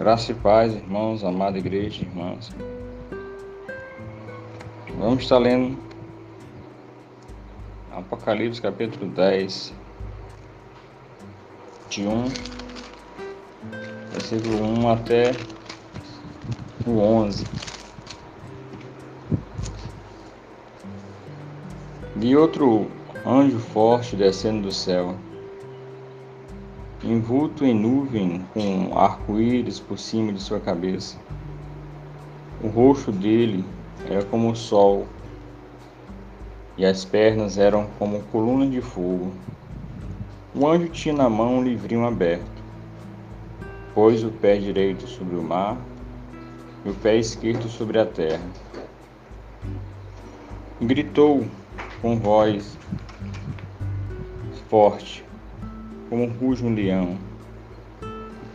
Graça e paz, irmãos, amada igreja, irmãs. Vamos estar lendo Apocalipse capítulo 10, de 1, versículo 1 até o 11. Vi outro anjo forte descendo do céu envolto em nuvem com arco-íris por cima de sua cabeça. O rosto dele era como o sol, e as pernas eram como colunas de fogo. O anjo tinha na mão um livrinho aberto. Pôs o pé direito sobre o mar e o pé esquerdo sobre a terra. Gritou com voz forte: como ruge um leão.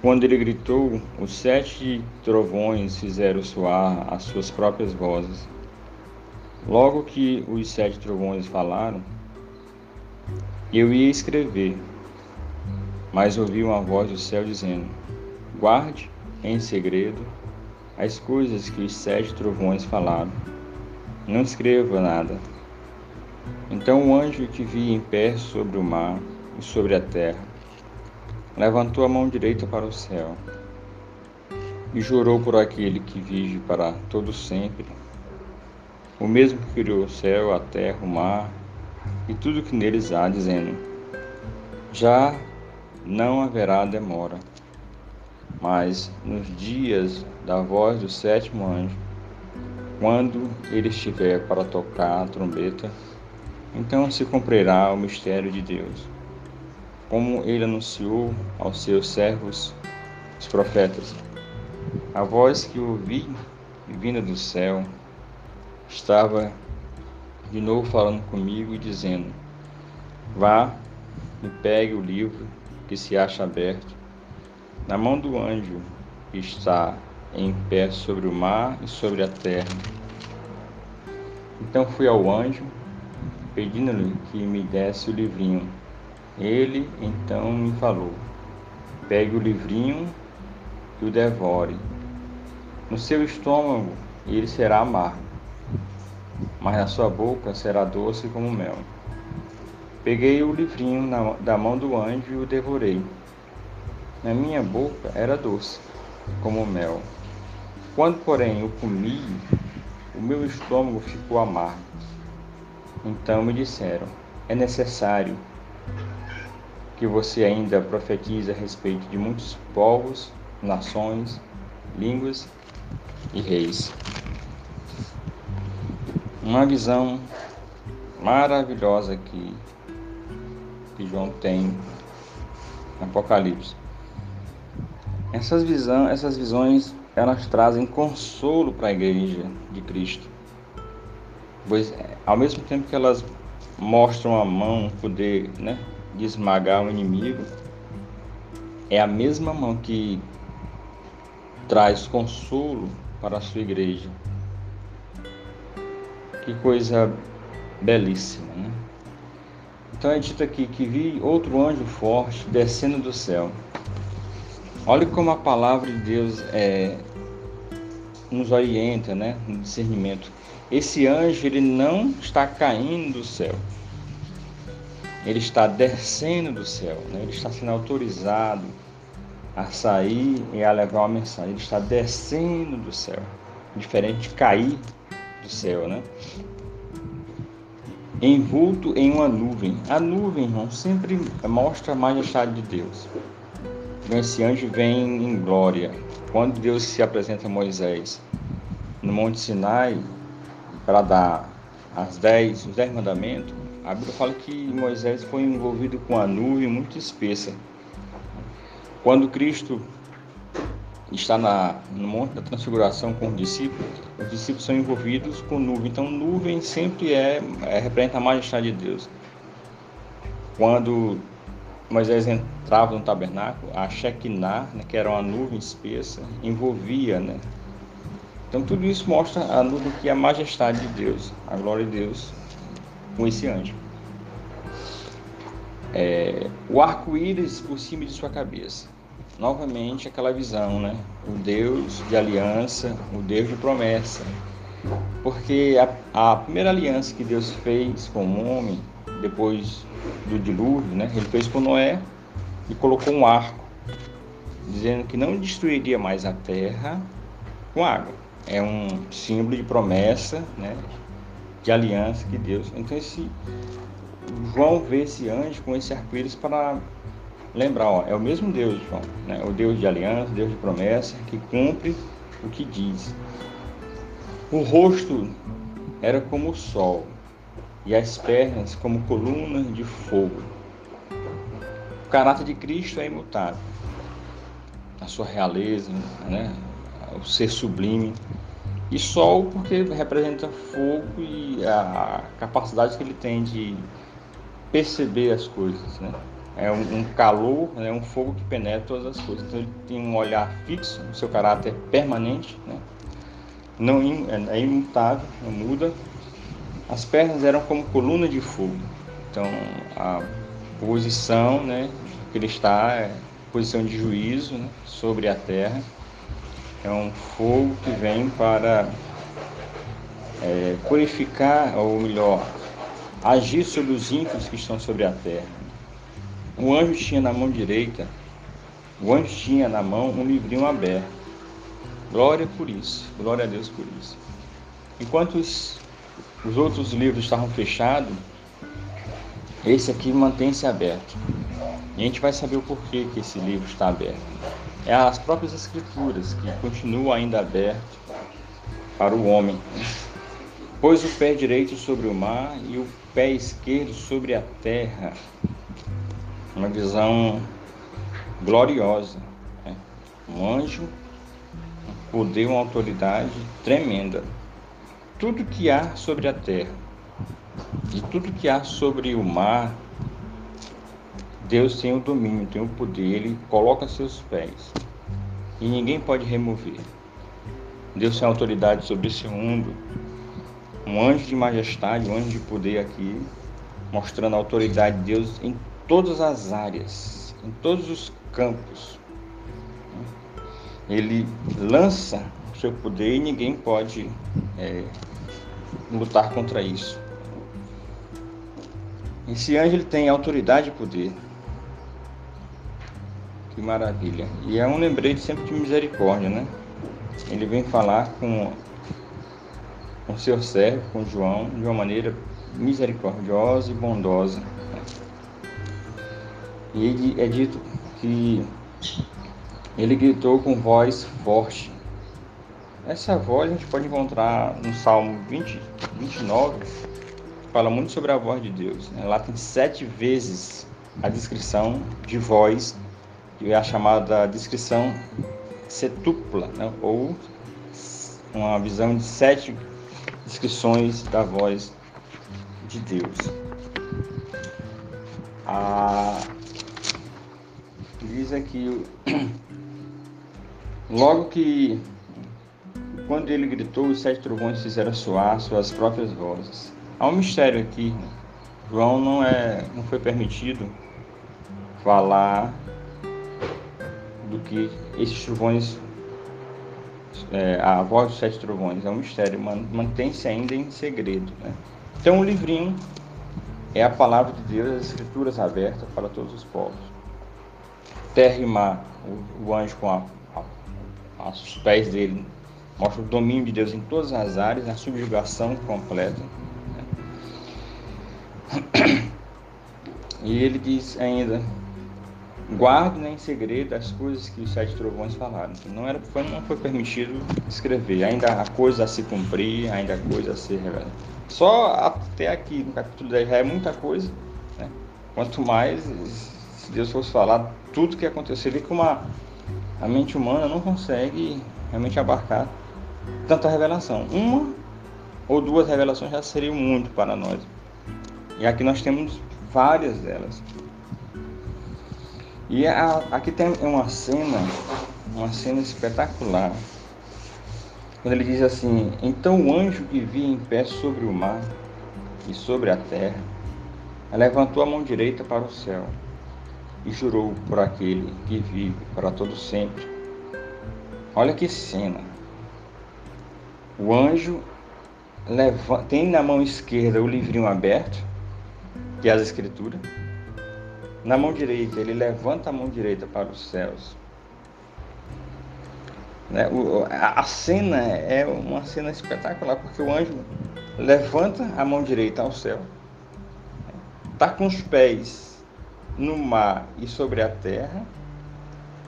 Quando ele gritou, os sete trovões fizeram soar as suas próprias vozes. Logo que os sete trovões falaram, eu ia escrever, mas ouvi uma voz do céu dizendo: Guarde em segredo as coisas que os sete trovões falaram. Não escreva nada. Então o anjo que vi em pé sobre o mar e sobre a terra. Levantou a mão direita para o céu e jurou por aquele que vive para todo sempre, o mesmo que criou o céu, a terra, o mar e tudo que neles há, dizendo: Já não haverá demora, mas nos dias da voz do sétimo anjo, quando ele estiver para tocar a trombeta, então se cumprirá o mistério de Deus como ele anunciou aos seus servos, os profetas. A voz que ouvi, vinda do céu, estava de novo falando comigo e dizendo: Vá e pegue o livro que se acha aberto na mão do anjo que está em pé sobre o mar e sobre a terra. Então fui ao anjo, pedindo-lhe que me desse o livrinho ele então me falou: Pegue o livrinho e o devore. No seu estômago ele será amargo, mas na sua boca será doce como mel. Peguei o livrinho na, da mão do anjo e o devorei. Na minha boca era doce, como mel. Quando, porém, eu comi, o meu estômago ficou amargo. Então me disseram: é necessário que você ainda profetiza a respeito de muitos povos, nações, línguas e reis. Uma visão maravilhosa que, que João tem no Apocalipse. Essas, visão, essas visões elas trazem consolo para a igreja de Cristo. Pois, ao mesmo tempo que elas mostram a mão, o poder, né, de esmagar o inimigo é a mesma mão que traz consolo para a sua igreja. Que coisa belíssima, né? Então é dito aqui que vi outro anjo forte descendo do céu. Olha como a palavra de Deus é, nos orienta, né, no discernimento. Esse anjo ele não está caindo do céu ele está descendo do céu, né? ele está sendo autorizado a sair e a levar uma mensagem. Ele está descendo do céu, diferente de cair do céu, né? Envolto em uma nuvem. A nuvem, irmão, sempre mostra a majestade de Deus. Então, esse anjo vem em glória. Quando Deus se apresenta a Moisés no Monte Sinai para dar as dez, os dez mandamentos, a Bíblia fala que Moisés foi envolvido com a nuvem muito espessa. Quando Cristo está na, no Monte da Transfiguração com os discípulos, os discípulos são envolvidos com nuvem. Então, nuvem sempre é, é representa a majestade de Deus. Quando Moisés entrava no tabernáculo, a Shekinah, né, que era uma nuvem espessa, envolvia, né? Então, tudo isso mostra a nuvem que é a majestade de Deus, a glória de Deus com esse anjo. É, o arco-íris por cima de sua cabeça. novamente aquela visão, né? O Deus de aliança, o Deus de promessa. Porque a, a primeira aliança que Deus fez com o homem, depois do dilúvio, né? Ele fez com Noé e colocou um arco, dizendo que não destruiria mais a terra com água. É um símbolo de promessa, né? De aliança que Deus. Então esse João vê esse anjo com esse arco-íris para lembrar, ó, é o mesmo Deus, João, né? O Deus de aliança, Deus de promessa, que cumpre o que diz. O rosto era como o sol e as pernas como colunas de fogo. O caráter de Cristo é imutável. A sua realeza, né? o ser sublime. E sol porque representa fogo e a capacidade que ele tem de perceber as coisas, né? É um, calor, é né? um fogo que penetra todas as coisas. Então ele tem um olhar fixo, o seu caráter permanente, né? não é, é imutável, não muda. As pernas eram como coluna de fogo. Então a posição, né, que ele está é posição de juízo né, sobre a terra. É um fogo que vem para é, purificar, ou melhor, agir sobre os ímpios que estão sobre a terra. O anjo tinha na mão direita, o anjo tinha na mão um livrinho aberto. Glória por isso, glória a Deus por isso. Enquanto os, os outros livros estavam fechados, esse aqui mantém-se aberto. E a gente vai saber o porquê que esse livro está aberto. É as próprias escrituras que continuam ainda aberto para o homem. Pôs o pé direito sobre o mar e o pé esquerdo sobre a terra. Uma visão gloriosa. Né? Um anjo poder, uma autoridade tremenda. Tudo que há sobre a terra e tudo que há sobre o mar, Deus tem o domínio, tem o poder, ele coloca seus pés e ninguém pode remover. Deus tem autoridade sobre esse mundo, um anjo de majestade, um anjo de poder aqui, mostrando a autoridade de Deus em todas as áreas, em todos os campos ele lança o seu poder e ninguém pode é, lutar contra isso. Esse anjo ele tem autoridade e poder. Que maravilha. E é um lembrete sempre de misericórdia, né? Ele vem falar com o seu servo, com João, de uma maneira misericordiosa e bondosa. E é dito que ele gritou com voz forte. Essa voz a gente pode encontrar no Salmo 20, 29, que fala muito sobre a voz de Deus. Né? Lá tem sete vezes a descrição de voz, que é a chamada descrição setupla, né? ou uma visão de sete descrições da voz de Deus. A... Diz aqui Logo que, quando ele gritou, os sete trovões fizeram soar suas próprias vozes. Há um mistério aqui. João não, é, não foi permitido falar que esses trovões, é, a voz dos sete trovões, é um mistério, mantém-se ainda em segredo. Né? Então, o livrinho é a palavra de Deus, as escrituras abertas para todos os povos. Terra e mar, o, o anjo com a aos pés dele, mostra o domínio de Deus em todas as áreas, a subjugação completa. E ele diz ainda: guarde né, em segredo as coisas que os sete trovões falaram. Não, era, foi, não foi permitido escrever, ainda há coisa a se cumprir, ainda há coisa a ser revelada. Só até aqui no capítulo 10 já é muita coisa. Né? Quanto mais, se Deus fosse falar tudo que aconteceu, vê que uma a mente humana não consegue realmente abarcar tanta revelação. Uma ou duas revelações já seriam muito para nós. E aqui nós temos várias delas. E a, aqui tem uma cena, uma cena espetacular. Quando ele diz assim: Então o anjo que via em pé sobre o mar e sobre a terra levantou a mão direita para o céu e jurou por aquele que vive para todo sempre. Olha que cena. O anjo tem na mão esquerda o livrinho aberto, que é as escrituras. Na mão direita, ele levanta a mão direita para os céus. Né? O, a, cena é uma cena espetacular, porque o anjo levanta a mão direita ao céu, está com os pés no mar e sobre a terra,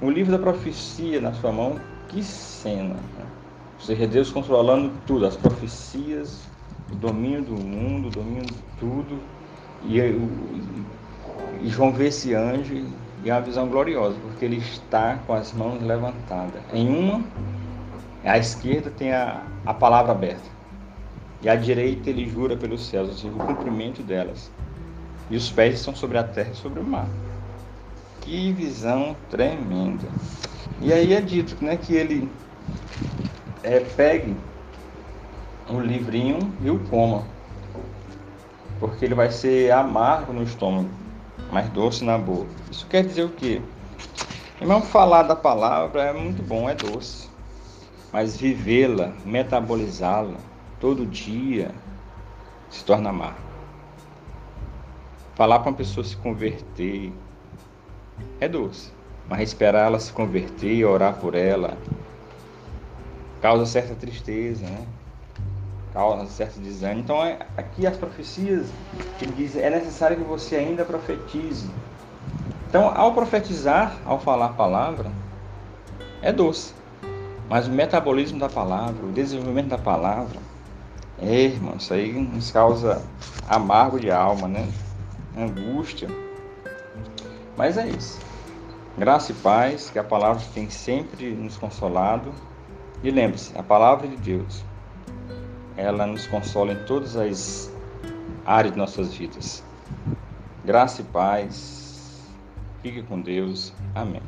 o livro da profecia na sua mão, que cena! Né? Ou seja, Deus controlando tudo, as profecias, o domínio do mundo, o domínio de tudo. E, e, João vê esse anjo e é uma visão gloriosa, porque ele está com as mãos levantadas. Em uma, à esquerda tem a, a palavra aberta. E à direita ele jura pelos céus, ou seja, o cumprimento delas. E os pés estão sobre a terra e sobre o mar. Que visão tremenda. E aí é dito né, que ele é, pegue o livrinho e o coma. Porque ele vai ser amargo no estômago, mas doce na boca. Isso quer dizer o quê? Irmão, falar da palavra é muito bom, é doce. Mas vivê-la, metabolizá-la todo dia se torna amargo. Falar para uma pessoa se converter é doce, mas esperar ela se converter e orar por ela causa certa tristeza, né? Causa certo desânimo. Então, é, aqui as profecias, ele diz, é necessário que você ainda profetize. Então, ao profetizar, ao falar a palavra, é doce. Mas o metabolismo da palavra, o desenvolvimento da palavra, é, irmão, isso aí nos causa amargo de alma, né? Angústia. Mas é isso. Graça e paz, que a palavra tem sempre nos consolado e lembre-se, a palavra de Deus, ela nos consola em todas as áreas de nossas vidas. Graça e paz. Fique com Deus. Amém.